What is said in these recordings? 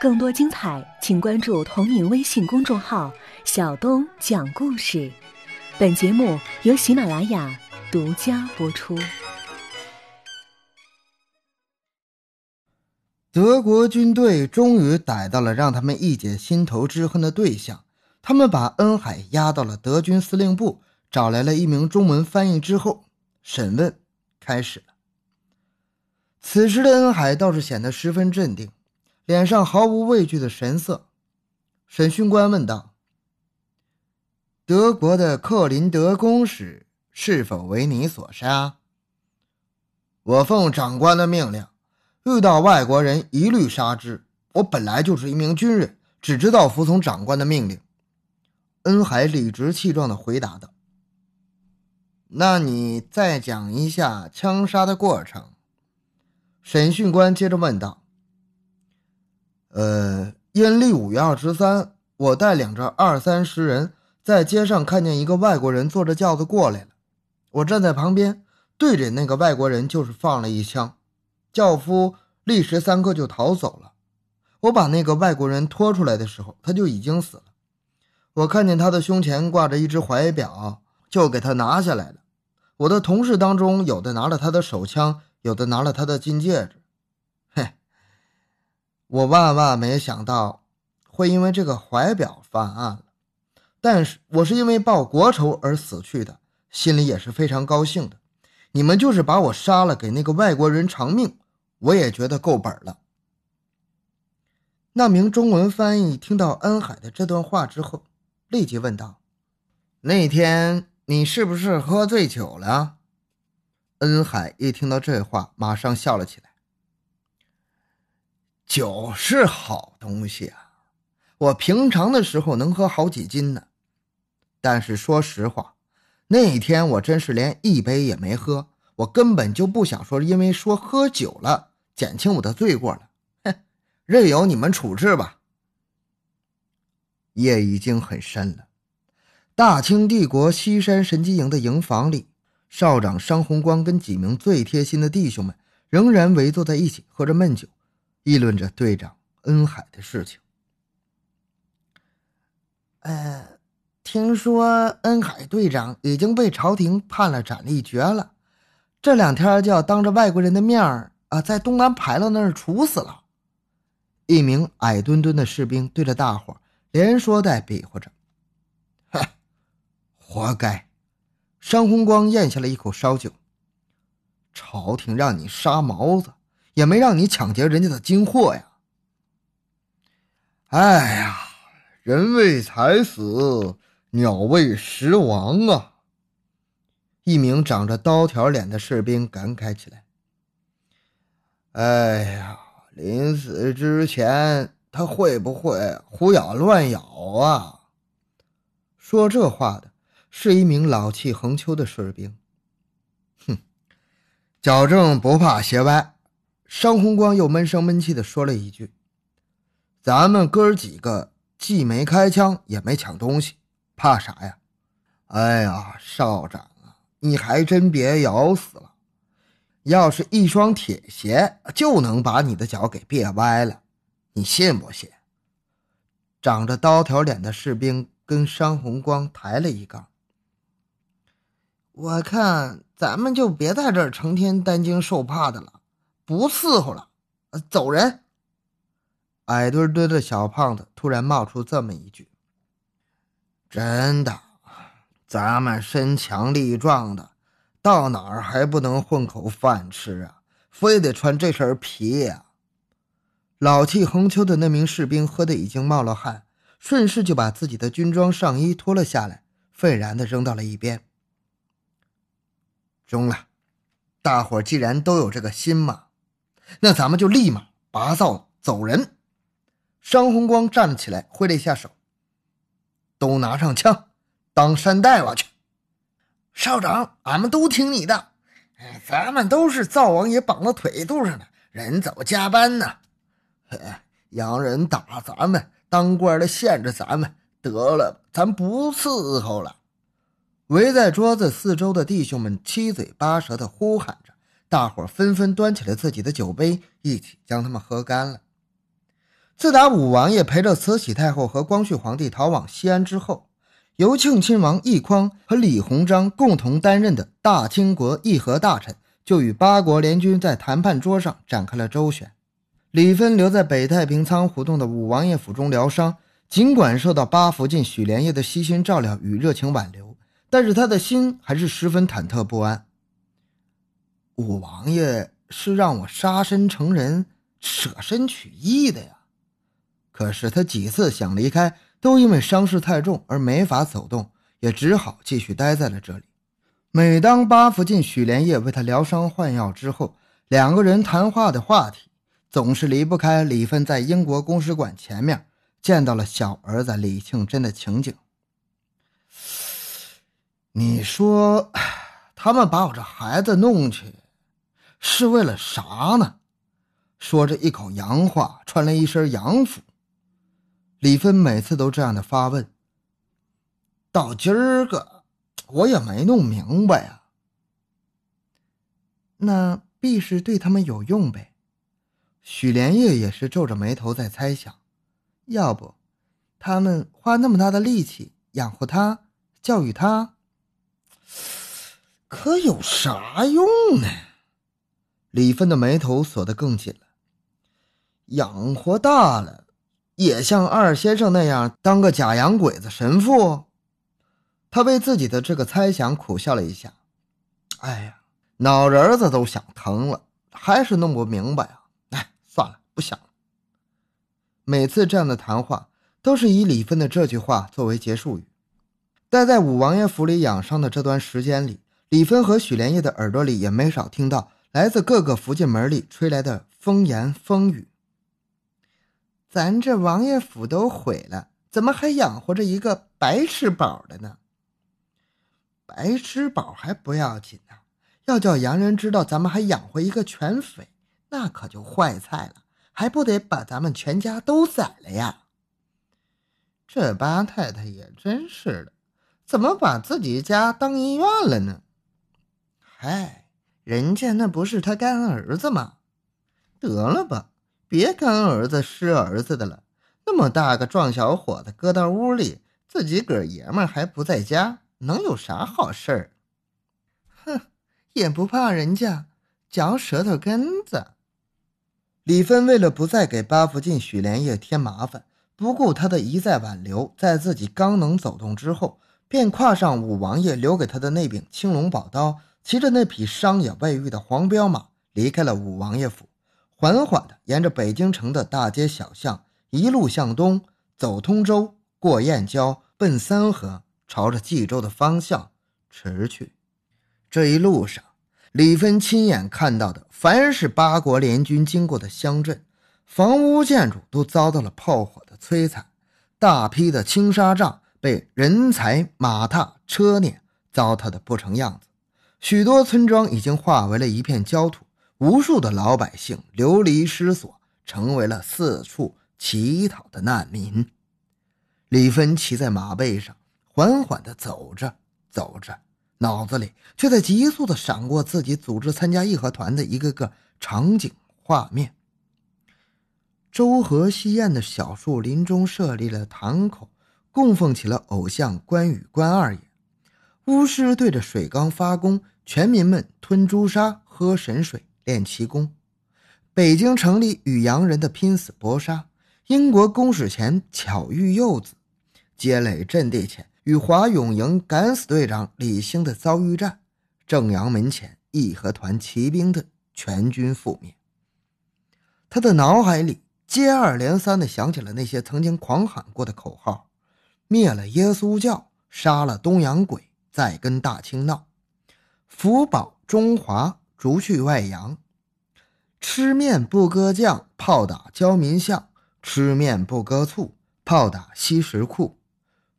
更多精彩，请关注同名微信公众号“小东讲故事”。本节目由喜马拉雅独家播出。德国军队终于逮到了让他们一解心头之恨的对象，他们把恩海押到了德军司令部，找来了一名中文翻译之后，审问开始了。此时的恩海倒是显得十分镇定。脸上毫无畏惧的神色，审讯官问道：“德国的克林德公使是否为你所杀？”“我奉长官的命令，遇到外国人一律杀之。我本来就是一名军人，只知道服从长官的命令。”恩海理直气壮地回答道。“那你再讲一下枪杀的过程。”审讯官接着问道。呃，阴历五月二十三，我带领着二三十人在街上看见一个外国人坐着轿子过来了，我站在旁边，对着那个外国人就是放了一枪，轿夫立时三刻就逃走了。我把那个外国人拖出来的时候，他就已经死了。我看见他的胸前挂着一只怀表，就给他拿下来了。我的同事当中，有的拿了他的手枪，有的拿了他的金戒指。我万万没想到会因为这个怀表犯案了，但是我是因为报国仇而死去的，心里也是非常高兴的。你们就是把我杀了，给那个外国人偿命，我也觉得够本了。那名中文翻译听到恩海的这段话之后，立即问道：“那天你是不是喝醉酒了？”恩海一听到这话，马上笑了起来。酒是好东西啊，我平常的时候能喝好几斤呢。但是说实话，那天我真是连一杯也没喝，我根本就不想说，因为说喝酒了减轻我的罪过了。哼，任由你们处置吧。夜已经很深了，大清帝国西山神机营的营房里，少长商红光跟几名最贴心的弟兄们仍然围坐在一起，喝着闷酒。议论着队长恩海的事情。呃，听说恩海队长已经被朝廷判了斩立决了，这两天就要当着外国人的面儿啊，在东南牌楼那儿处死了。一名矮墩墩的士兵对着大伙连说带比划着：“哼，活该！”商红光咽下了一口烧酒。朝廷让你杀毛子。也没让你抢劫人家的金货呀！哎呀，人为财死，鸟为食亡啊！一名长着刀条脸的士兵感慨起来。哎呀，临死之前他会不会胡咬乱咬啊？说这话的是一名老气横秋的士兵。哼，矫正不怕斜歪。商红光又闷声闷气地说了一句：“咱们哥几个既没开枪，也没抢东西，怕啥呀？”哎呀，少长啊，你还真别咬死了！要是一双铁鞋，就能把你的脚给别歪了，你信不信？长着刀条脸的士兵跟商红光抬了一杠：“我看咱们就别在这儿成天担惊受怕的了。”不伺候了，走人！矮墩墩的小胖子突然冒出这么一句：“真的，咱们身强力壮的，到哪儿还不能混口饭吃啊？非得穿这身皮呀！”老气横秋的那名士兵喝得已经冒了汗，顺势就把自己的军装上衣脱了下来，愤然的扔到了一边。中了，大伙既然都有这个心嘛。那咱们就立马拔灶走人。商红光站起来，挥了一下手：“都拿上枪，当山大王去。”少长，俺们都听你的。哎，咱们都是灶王爷绑到腿肚上的，人走加班呢。洋人打咱们，当官的限制咱们，得了，咱不伺候了。围在桌子四周的弟兄们七嘴八舌的呼喊着。大伙纷纷端起了自己的酒杯，一起将他们喝干了。自打武王爷陪着慈禧太后和光绪皇帝逃往西安之后，由庆亲王奕匡和李鸿章共同担任的大清国议和大臣，就与八国联军在谈判桌上展开了周旋。李芬留在北太平仓胡同的武王爷府中疗伤，尽管受到八福晋许连夜的悉心照料与热情挽留，但是他的心还是十分忐忑不安。五王爷是让我杀身成仁、舍身取义的呀。可是他几次想离开，都因为伤势太重而没法走动，也只好继续待在了这里。每当八福晋许连夜为他疗伤换药之后，两个人谈话的话题总是离不开李芬在英国公使馆前面见到了小儿子李庆珍的情景。你说，他们把我这孩子弄去，是为了啥呢？说着一口洋话，穿了一身洋服。李芬每次都这样的发问，到今儿个我也没弄明白呀。那必是对他们有用呗。许连夜也是皱着眉头在猜想，要不他们花那么大的力气养活他、教育他，可有啥用呢？李芬的眉头锁得更紧了，养活大了。也像二先生那样当个假洋鬼子神父，他为自己的这个猜想苦笑了一下。哎呀，脑仁子都想疼了，还是弄不明白啊！哎，算了，不想了。每次这样的谈话都是以李芬的这句话作为结束语。待在五王爷府里养伤的这段时间里，李芬和许连夜的耳朵里也没少听到来自各个福晋门里吹来的风言风语。咱这王爷府都毁了，怎么还养活着一个白吃宝的呢？白吃宝还不要紧呢，要叫洋人知道咱们还养活一个犬匪，那可就坏菜了，还不得把咱们全家都宰了呀？这八太太也真是的，怎么把自己家当医院了呢？嗨，人家那不是他干儿子吗？得了吧。别干儿子失儿子的了，那么大个壮小伙子搁到屋里，自己个爷们还不在家，能有啥好事儿？哼，也不怕人家嚼舌头根子。李芬为了不再给八福晋许连夜添麻烦，不顾他的一再挽留，在自己刚能走动之后，便跨上五王爷留给他的那柄青龙宝刀，骑着那匹伤也未愈的黄骠马，离开了武王爷府。缓缓地沿着北京城的大街小巷一路向东走，通州，过燕郊，奔三河，朝着冀州的方向驰去。这一路上，李芬亲眼看到的，凡是八国联军经过的乡镇，房屋建筑都遭到了炮火的摧残，大批的青纱帐被人才马踏车碾糟蹋的不成样子，许多村庄已经化为了一片焦土。无数的老百姓流离失所，成为了四处乞讨的难民。李芬骑在马背上，缓缓地走着，走着，脑子里却在急速地闪过自己组织参加义和团的一个个场景画面。周河西岸的小树林中设立了堂口，供奉起了偶像关羽关二爷。巫师对着水缸发功，全民们吞朱砂，喝神水。练奇功，北京城里与洋人的拼死搏杀，英国公使前巧遇幼子，街垒阵地前与华勇营敢死队长李兴的遭遇战，正阳门前义和团骑兵的全军覆灭。他的脑海里接二连三地响起了那些曾经狂喊过的口号：灭了耶稣教，杀了东洋鬼，再跟大清闹，福保中华。逐去外洋，吃面不搁酱，炮打焦民巷；吃面不搁醋，炮打西什库。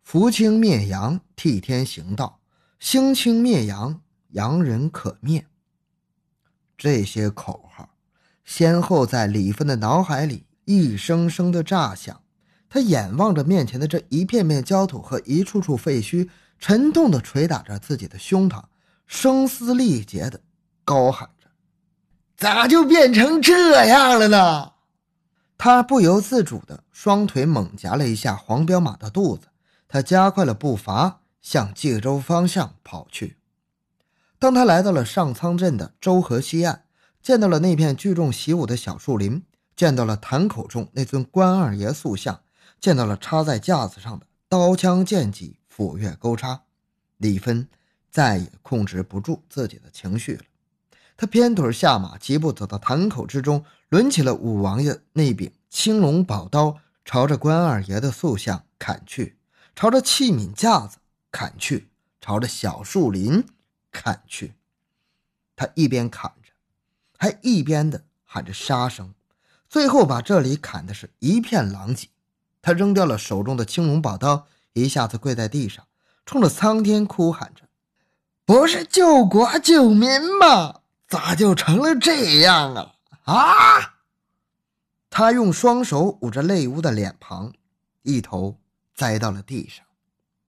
扶清灭洋，替天行道；兴清灭洋，洋人可灭。这些口号先后在李芬的脑海里一声声的炸响。他眼望着面前的这一片片焦土和一处处废墟，沉痛地捶打着自己的胸膛，声嘶力竭的。高喊着：“咋就变成这样了呢？”他不由自主的双腿猛夹了一下黄骠马的肚子，他加快了步伐，向冀州方向跑去。当他来到了上苍镇的周河西岸，见到了那片聚众习武的小树林，见到了潭口中那尊关二爷塑像，见到了插在架子上的刀枪剑戟、斧钺钩叉，李芬再也控制不住自己的情绪了。他偏腿下马，疾步走到坛口之中，抡起了武王爷那柄青龙宝刀，朝着关二爷的塑像砍去，朝着器皿架子砍去，朝着小树林砍去。他一边砍着，还一边的喊着杀声，最后把这里砍的是一片狼藉。他扔掉了手中的青龙宝刀，一下子跪在地上，冲着苍天哭喊着：“不是救国救民吗？”咋就成了这样啊！啊！他用双手捂着泪污的脸庞，一头栽到了地上。